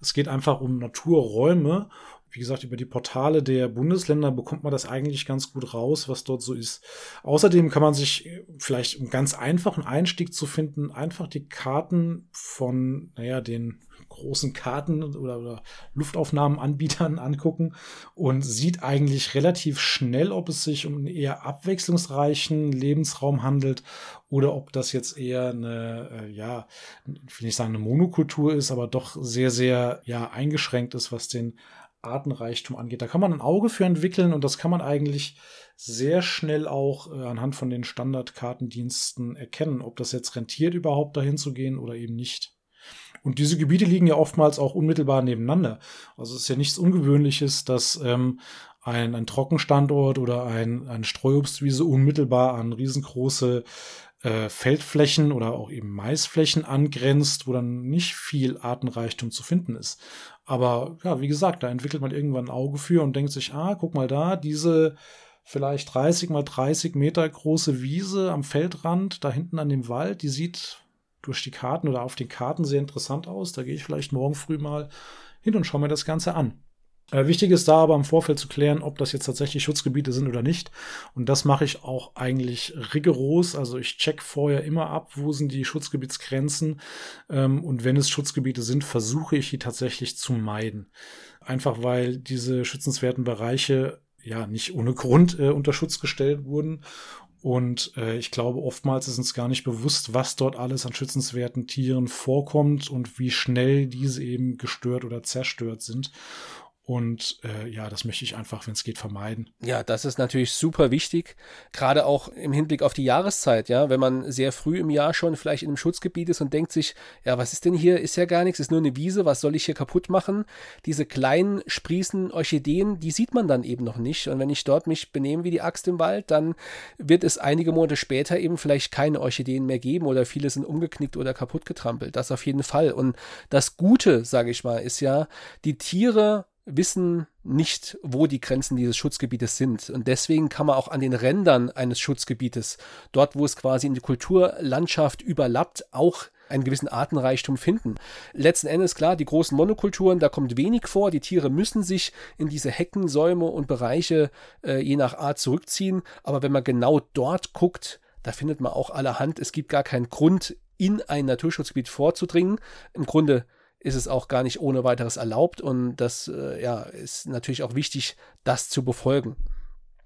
Es geht einfach um Naturräume wie gesagt, über die Portale der Bundesländer bekommt man das eigentlich ganz gut raus, was dort so ist. Außerdem kann man sich äh, vielleicht um ganz einfachen Einstieg zu finden, einfach die Karten von, naja, den großen Karten oder, oder Luftaufnahmenanbietern angucken und sieht eigentlich relativ schnell, ob es sich um einen eher abwechslungsreichen Lebensraum handelt oder ob das jetzt eher eine, äh, ja, ich will nicht sagen eine Monokultur ist, aber doch sehr, sehr, ja, eingeschränkt ist, was den Artenreichtum angeht. Da kann man ein Auge für entwickeln und das kann man eigentlich sehr schnell auch äh, anhand von den Standardkartendiensten erkennen, ob das jetzt rentiert überhaupt dahin zu gehen oder eben nicht. Und diese Gebiete liegen ja oftmals auch unmittelbar nebeneinander. Also es ist ja nichts Ungewöhnliches, dass ähm, ein, ein Trockenstandort oder ein, eine Streuobstwiese unmittelbar an riesengroße äh, Feldflächen oder auch eben Maisflächen angrenzt, wo dann nicht viel Artenreichtum zu finden ist. Aber ja, wie gesagt, da entwickelt man irgendwann ein Auge für und denkt sich, ah, guck mal da, diese vielleicht 30 mal 30 Meter große Wiese am Feldrand, da hinten an dem Wald, die sieht durch die Karten oder auf den Karten sehr interessant aus. Da gehe ich vielleicht morgen früh mal hin und schaue mir das Ganze an. Äh, wichtig ist da aber im Vorfeld zu klären, ob das jetzt tatsächlich Schutzgebiete sind oder nicht. Und das mache ich auch eigentlich rigoros. Also ich check vorher immer ab, wo sind die Schutzgebietsgrenzen. Ähm, und wenn es Schutzgebiete sind, versuche ich die tatsächlich zu meiden. Einfach weil diese schützenswerten Bereiche ja nicht ohne Grund äh, unter Schutz gestellt wurden. Und äh, ich glaube, oftmals ist uns gar nicht bewusst, was dort alles an schützenswerten Tieren vorkommt und wie schnell diese eben gestört oder zerstört sind. Und äh, ja, das möchte ich einfach, wenn es geht, vermeiden. Ja, das ist natürlich super wichtig, gerade auch im Hinblick auf die Jahreszeit, ja, wenn man sehr früh im Jahr schon vielleicht in einem Schutzgebiet ist und denkt sich, ja, was ist denn hier? Ist ja gar nichts, ist nur eine Wiese, was soll ich hier kaputt machen? Diese kleinen Sprießen Orchideen, die sieht man dann eben noch nicht. Und wenn ich dort mich benehme wie die Axt im Wald, dann wird es einige Monate später eben vielleicht keine Orchideen mehr geben oder viele sind umgeknickt oder kaputt getrampelt. Das auf jeden Fall. Und das Gute, sage ich mal, ist ja, die Tiere wissen nicht, wo die Grenzen dieses Schutzgebietes sind. Und deswegen kann man auch an den Rändern eines Schutzgebietes, dort wo es quasi in die Kulturlandschaft überlappt, auch einen gewissen Artenreichtum finden. Letzten Endes klar, die großen Monokulturen, da kommt wenig vor. Die Tiere müssen sich in diese Hecken, Säume und Bereiche äh, je nach Art zurückziehen. Aber wenn man genau dort guckt, da findet man auch allerhand. Es gibt gar keinen Grund, in ein Naturschutzgebiet vorzudringen. Im Grunde ist es auch gar nicht ohne weiteres erlaubt und das äh, ja, ist natürlich auch wichtig, das zu befolgen.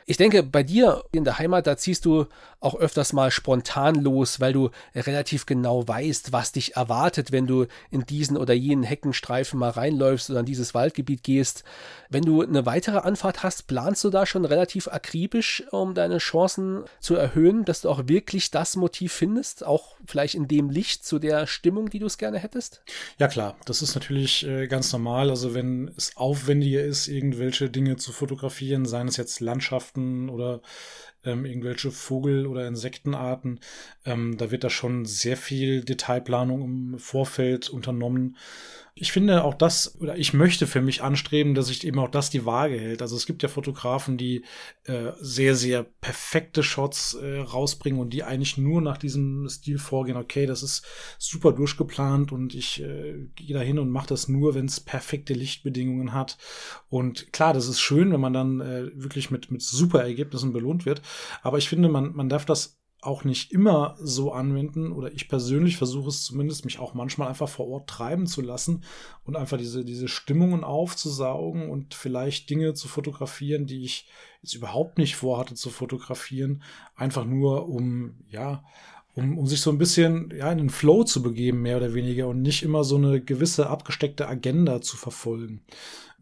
Ich denke, bei dir in der Heimat, da ziehst du auch öfters mal spontan los, weil du relativ genau weißt, was dich erwartet, wenn du in diesen oder jenen Heckenstreifen mal reinläufst oder in dieses Waldgebiet gehst. Wenn du eine weitere Anfahrt hast, planst du da schon relativ akribisch, um deine Chancen zu erhöhen, dass du auch wirklich das Motiv findest, auch vielleicht in dem Licht zu der Stimmung, die du es gerne hättest? Ja klar, das ist natürlich äh, ganz normal. Also wenn es aufwendiger ist, irgendwelche Dinge zu fotografieren, seien es jetzt Landschaften, Insekten oder ähm, irgendwelche Vogel- oder Insektenarten. Ähm, da wird da schon sehr viel Detailplanung im Vorfeld unternommen. Ich finde auch das, oder ich möchte für mich anstreben, dass sich eben auch das die Waage hält. Also es gibt ja Fotografen, die äh, sehr, sehr perfekte Shots äh, rausbringen und die eigentlich nur nach diesem Stil vorgehen. Okay, das ist super durchgeplant und ich äh, gehe da hin und mache das nur, wenn es perfekte Lichtbedingungen hat. Und klar, das ist schön, wenn man dann äh, wirklich mit, mit super Ergebnissen belohnt wird. Aber ich finde, man, man darf das auch nicht immer so anwenden oder ich persönlich versuche es zumindest, mich auch manchmal einfach vor Ort treiben zu lassen und einfach diese, diese Stimmungen aufzusaugen und vielleicht Dinge zu fotografieren, die ich jetzt überhaupt nicht vorhatte zu fotografieren, einfach nur um, ja, um, um sich so ein bisschen ja, in den Flow zu begeben, mehr oder weniger, und nicht immer so eine gewisse abgesteckte Agenda zu verfolgen.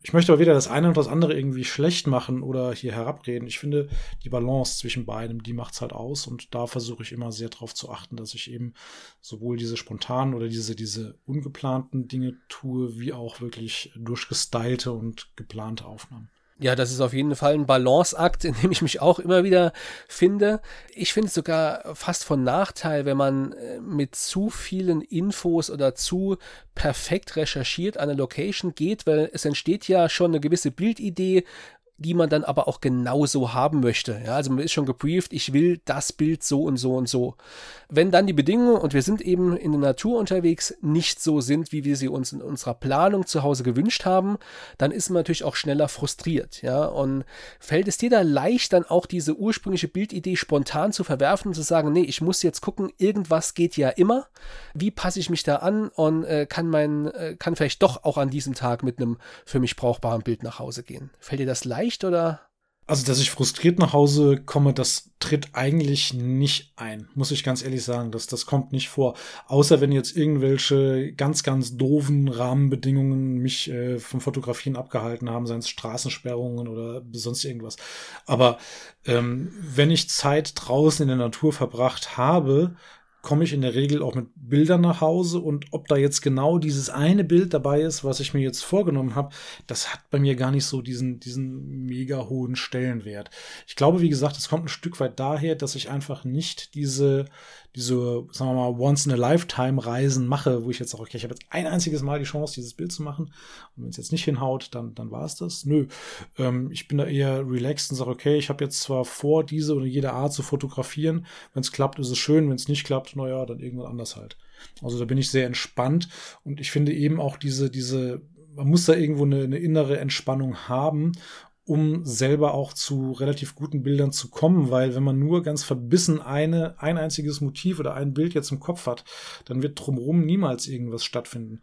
Ich möchte aber weder das eine noch das andere irgendwie schlecht machen oder hier herabreden. Ich finde, die Balance zwischen beidem, die macht's halt aus. Und da versuche ich immer sehr darauf zu achten, dass ich eben sowohl diese spontanen oder diese, diese ungeplanten Dinge tue, wie auch wirklich durchgestylte und geplante Aufnahmen. Ja, das ist auf jeden Fall ein Balanceakt, in dem ich mich auch immer wieder finde. Ich finde es sogar fast von Nachteil, wenn man äh, mit zu vielen Infos oder zu perfekt recherchiert an eine Location geht, weil es entsteht ja schon eine gewisse Bildidee, die man dann aber auch genauso haben möchte. Ja, also man ist schon gebrieft, ich will das Bild so und so und so. Wenn dann die Bedingungen, und wir sind eben in der Natur unterwegs, nicht so sind, wie wir sie uns in unserer Planung zu Hause gewünscht haben, dann ist man natürlich auch schneller frustriert. Ja, und fällt es dir da leicht, dann auch diese ursprüngliche Bildidee spontan zu verwerfen und zu sagen, nee, ich muss jetzt gucken, irgendwas geht ja immer. Wie passe ich mich da an und äh, kann mein, äh, kann vielleicht doch auch an diesem Tag mit einem für mich brauchbaren Bild nach Hause gehen? Fällt dir das leicht? Leicht oder? Also, dass ich frustriert nach Hause komme, das tritt eigentlich nicht ein, muss ich ganz ehrlich sagen. Das, das kommt nicht vor. Außer wenn jetzt irgendwelche ganz, ganz doofen Rahmenbedingungen mich äh, vom Fotografieren abgehalten haben, seien es Straßensperrungen oder sonst irgendwas. Aber ähm, wenn ich Zeit draußen in der Natur verbracht habe, komme ich in der Regel auch mit Bildern nach Hause und ob da jetzt genau dieses eine Bild dabei ist, was ich mir jetzt vorgenommen habe, das hat bei mir gar nicht so diesen, diesen mega hohen Stellenwert. Ich glaube, wie gesagt, es kommt ein Stück weit daher, dass ich einfach nicht diese, diese, sagen wir mal, Once-in-a-Lifetime-Reisen mache, wo ich jetzt sage, okay, ich habe jetzt ein einziges Mal die Chance, dieses Bild zu machen. Und wenn es jetzt nicht hinhaut, dann, dann war es das. Nö. Ähm, ich bin da eher relaxed und sage, okay, ich habe jetzt zwar vor, diese oder jede Art zu fotografieren. Wenn es klappt, ist es schön. Wenn es nicht klappt, naja, dann irgendwann anders halt. Also da bin ich sehr entspannt und ich finde eben auch diese, diese, man muss da irgendwo eine, eine innere Entspannung haben um selber auch zu relativ guten Bildern zu kommen, weil wenn man nur ganz verbissen eine, ein einziges Motiv oder ein Bild jetzt im Kopf hat, dann wird drumherum niemals irgendwas stattfinden.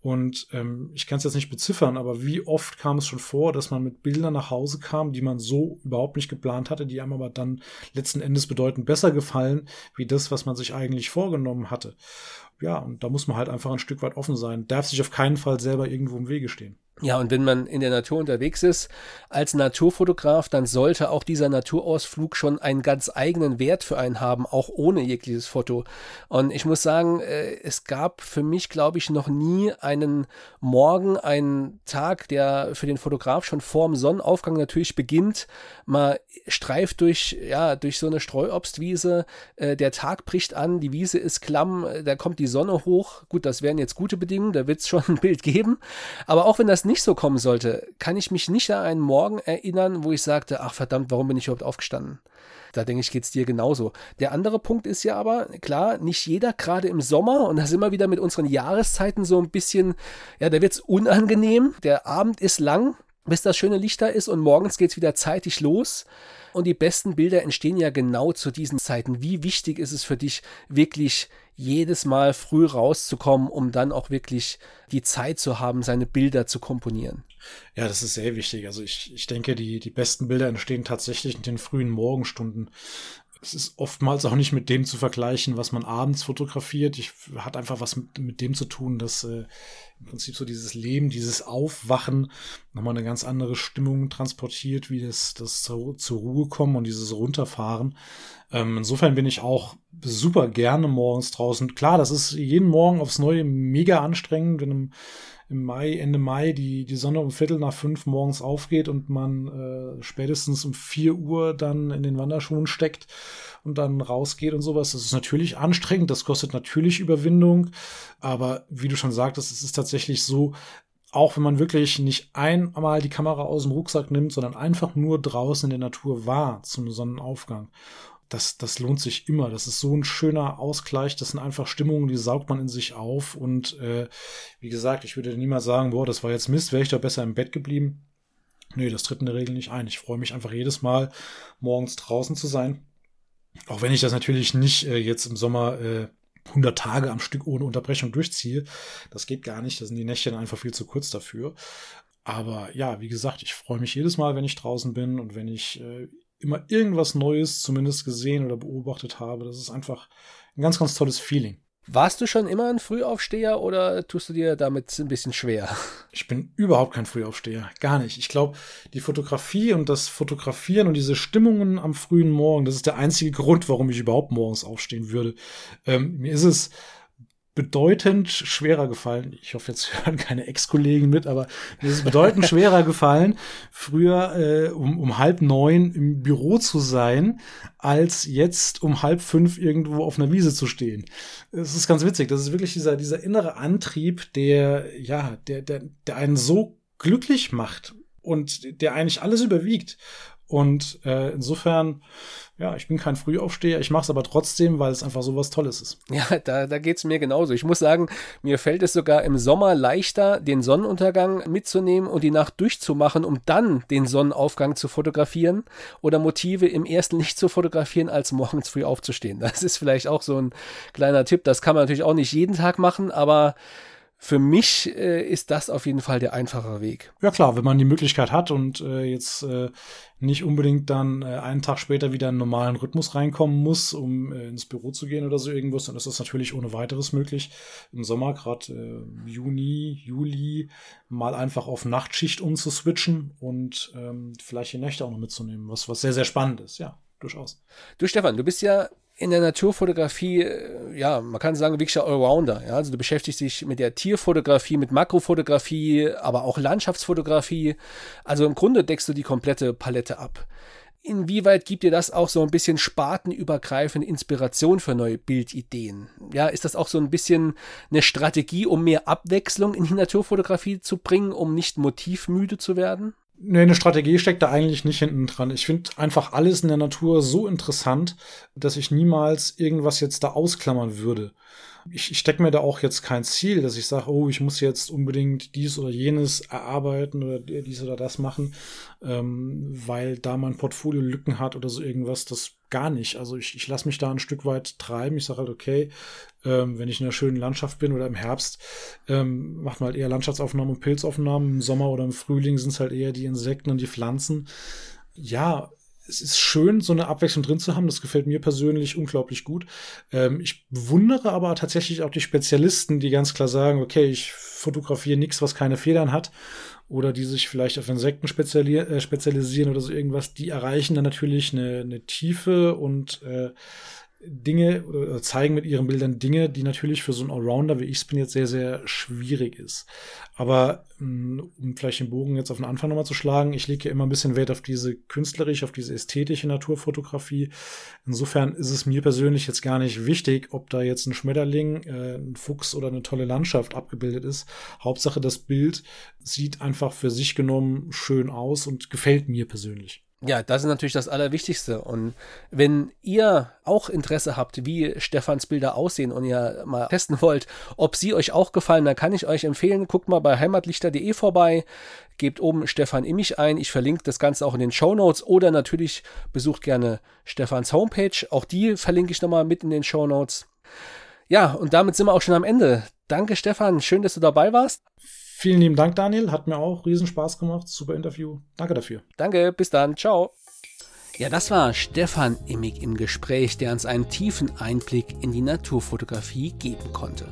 Und ähm, ich kann es jetzt nicht beziffern, aber wie oft kam es schon vor, dass man mit Bildern nach Hause kam, die man so überhaupt nicht geplant hatte, die einem aber dann letzten Endes bedeutend besser gefallen, wie das, was man sich eigentlich vorgenommen hatte. Ja, und da muss man halt einfach ein Stück weit offen sein, darf sich auf keinen Fall selber irgendwo im Wege stehen. Ja, und wenn man in der Natur unterwegs ist als Naturfotograf, dann sollte auch dieser Naturausflug schon einen ganz eigenen Wert für einen haben, auch ohne jegliches Foto. Und ich muss sagen, äh, es gab für mich, glaube ich, noch nie einen Morgen, einen Tag, der für den Fotograf schon vorm Sonnenaufgang natürlich beginnt. Man streift durch, ja, durch so eine Streuobstwiese, äh, der Tag bricht an, die Wiese ist klamm, da kommt die Sonne hoch. Gut, das wären jetzt gute Bedingungen, da wird es schon ein Bild geben. Aber auch wenn das nicht so kommen sollte, kann ich mich nicht an einen Morgen erinnern, wo ich sagte, ach verdammt, warum bin ich überhaupt aufgestanden? Da denke ich, geht es dir genauso. Der andere Punkt ist ja aber, klar, nicht jeder, gerade im Sommer, und da sind wir wieder mit unseren Jahreszeiten so ein bisschen, ja, da wird es unangenehm. Der Abend ist lang, bis das schöne Licht da ist und morgens geht es wieder zeitig los. Und die besten Bilder entstehen ja genau zu diesen Zeiten. Wie wichtig ist es für dich, wirklich jedes Mal früh rauszukommen, um dann auch wirklich die Zeit zu haben, seine Bilder zu komponieren? Ja, das ist sehr wichtig. Also ich, ich denke, die, die besten Bilder entstehen tatsächlich in den frühen Morgenstunden. Es ist oftmals auch nicht mit dem zu vergleichen, was man abends fotografiert. Ich hat einfach was mit, mit dem zu tun, dass äh, im Prinzip so dieses Leben, dieses Aufwachen nochmal eine ganz andere Stimmung transportiert, wie das, das zur, zur Ruhe kommen und dieses Runterfahren. Ähm, insofern bin ich auch super gerne morgens draußen. Klar, das ist jeden Morgen aufs Neue mega anstrengend, wenn im, im Mai, Ende Mai die, die Sonne um Viertel nach fünf morgens aufgeht und man äh, spätestens um vier Uhr dann in den Wanderschuhen steckt und dann rausgeht und sowas. Das ist natürlich anstrengend, das kostet natürlich Überwindung, aber wie du schon sagtest, es ist tatsächlich so, auch wenn man wirklich nicht einmal die Kamera aus dem Rucksack nimmt, sondern einfach nur draußen in der Natur war zum Sonnenaufgang das, das lohnt sich immer. Das ist so ein schöner Ausgleich. Das sind einfach Stimmungen, die saugt man in sich auf. Und äh, wie gesagt, ich würde niemals sagen, boah, das war jetzt Mist, wäre ich doch besser im Bett geblieben. Nee, das tritt in der Regel nicht ein. Ich freue mich einfach jedes Mal, morgens draußen zu sein Auch wenn ich das natürlich nicht äh, jetzt im Sommer äh, 100 Tage am Stück ohne Unterbrechung durchziehe. Das geht gar nicht. Da sind die Nächte einfach viel zu kurz dafür. Aber ja, wie gesagt, ich freue mich jedes Mal, wenn ich draußen bin und wenn ich äh, immer irgendwas Neues zumindest gesehen oder beobachtet habe. Das ist einfach ein ganz, ganz tolles Feeling. Warst du schon immer ein Frühaufsteher oder tust du dir damit ein bisschen schwer? Ich bin überhaupt kein Frühaufsteher. Gar nicht. Ich glaube, die Fotografie und das Fotografieren und diese Stimmungen am frühen Morgen, das ist der einzige Grund, warum ich überhaupt morgens aufstehen würde. Ähm, mir ist es bedeutend schwerer gefallen. Ich hoffe, jetzt hören keine Ex-Kollegen mit, aber mir ist es bedeutend schwerer gefallen, früher äh, um, um halb neun im Büro zu sein, als jetzt um halb fünf irgendwo auf einer Wiese zu stehen. Es ist ganz witzig. Das ist wirklich dieser, dieser innere Antrieb, der, ja, der, der, der einen so glücklich macht und der eigentlich alles überwiegt. Und äh, insofern, ja, ich bin kein Frühaufsteher, ich mache es aber trotzdem, weil es einfach so was Tolles ist. Ja, da, da geht es mir genauso. Ich muss sagen, mir fällt es sogar im Sommer leichter, den Sonnenuntergang mitzunehmen und die Nacht durchzumachen, um dann den Sonnenaufgang zu fotografieren oder Motive im ersten Licht zu fotografieren, als morgens früh aufzustehen. Das ist vielleicht auch so ein kleiner Tipp. Das kann man natürlich auch nicht jeden Tag machen, aber für mich äh, ist das auf jeden Fall der einfache Weg. Ja klar, wenn man die Möglichkeit hat und äh, jetzt äh, nicht unbedingt dann äh, einen Tag später wieder in einen normalen Rhythmus reinkommen muss, um äh, ins Büro zu gehen oder so irgendwas, dann ist das natürlich ohne weiteres möglich. Im Sommer, gerade äh, Juni, Juli, mal einfach auf Nachtschicht umzuswitchen und ähm, vielleicht die Nächte auch noch mitzunehmen, was, was sehr, sehr spannend ist, ja durchaus. Du Stefan, du bist ja in der Naturfotografie, äh, ja, man kann sagen, wirklich Allrounder. Ja? Also du beschäftigst dich mit der Tierfotografie, mit Makrofotografie, aber auch Landschaftsfotografie. Also im Grunde deckst du die komplette Palette ab. Inwieweit gibt dir das auch so ein bisschen spartenübergreifende Inspiration für neue Bildideen? Ja, ist das auch so ein bisschen eine Strategie, um mehr Abwechslung in die Naturfotografie zu bringen, um nicht motivmüde zu werden? Nee, eine Strategie steckt da eigentlich nicht hinten dran. Ich finde einfach alles in der Natur so interessant, dass ich niemals irgendwas jetzt da ausklammern würde ich, ich stecke mir da auch jetzt kein Ziel, dass ich sage, oh, ich muss jetzt unbedingt dies oder jenes erarbeiten oder dies oder das machen, ähm, weil da mein Portfolio Lücken hat oder so irgendwas, das gar nicht. Also ich, ich lasse mich da ein Stück weit treiben. Ich sage halt, okay, ähm, wenn ich in einer schönen Landschaft bin oder im Herbst, ähm, macht man halt eher Landschaftsaufnahmen und Pilzaufnahmen. Im Sommer oder im Frühling sind es halt eher die Insekten und die Pflanzen. Ja, es ist schön, so eine Abwechslung drin zu haben. Das gefällt mir persönlich unglaublich gut. Ähm, ich bewundere aber tatsächlich auch die Spezialisten, die ganz klar sagen, okay, ich fotografiere nichts, was keine Federn hat. Oder die sich vielleicht auf Insekten speziali äh, spezialisieren oder so irgendwas. Die erreichen dann natürlich eine, eine Tiefe und äh, Dinge oder zeigen mit ihren Bildern Dinge, die natürlich für so einen Allrounder wie ich bin jetzt sehr, sehr schwierig ist. Aber mm, um vielleicht den Bogen jetzt auf den Anfang nochmal zu schlagen, ich lege ja immer ein bisschen Wert auf diese künstlerische, auf diese ästhetische Naturfotografie. Insofern ist es mir persönlich jetzt gar nicht wichtig, ob da jetzt ein Schmetterling, äh, ein Fuchs oder eine tolle Landschaft abgebildet ist. Hauptsache, das Bild sieht einfach für sich genommen schön aus und gefällt mir persönlich. Ja, das ist natürlich das Allerwichtigste. Und wenn ihr auch Interesse habt, wie Stefans Bilder aussehen und ihr mal testen wollt, ob sie euch auch gefallen, dann kann ich euch empfehlen, guckt mal bei heimatlichter.de vorbei, gebt oben Stefan Immich ein. Ich verlinke das Ganze auch in den Show Notes oder natürlich besucht gerne Stefans Homepage. Auch die verlinke ich nochmal mit in den Show Notes. Ja, und damit sind wir auch schon am Ende. Danke, Stefan. Schön, dass du dabei warst. Vielen lieben Dank, Daniel. Hat mir auch riesen Spaß gemacht. Super Interview. Danke dafür. Danke, bis dann. Ciao. Ja, das war Stefan Immig im Gespräch, der uns einen tiefen Einblick in die Naturfotografie geben konnte.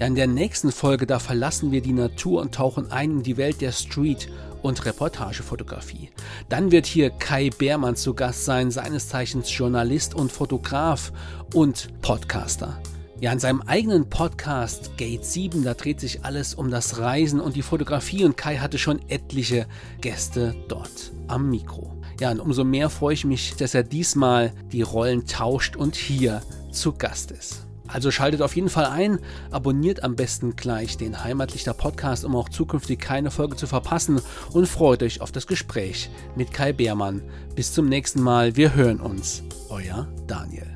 Ja, in der nächsten Folge, da verlassen wir die Natur und tauchen ein in die Welt der Street- und Reportagefotografie. Dann wird hier Kai Beermann zu Gast sein, seines Zeichens Journalist und Fotograf und Podcaster. Ja, in seinem eigenen Podcast Gate 7, da dreht sich alles um das Reisen und die Fotografie und Kai hatte schon etliche Gäste dort am Mikro. Ja, und umso mehr freue ich mich, dass er diesmal die Rollen tauscht und hier zu Gast ist. Also schaltet auf jeden Fall ein, abonniert am besten gleich den Heimatlichter Podcast, um auch zukünftig keine Folge zu verpassen und freut euch auf das Gespräch mit Kai Beermann. Bis zum nächsten Mal, wir hören uns. Euer Daniel.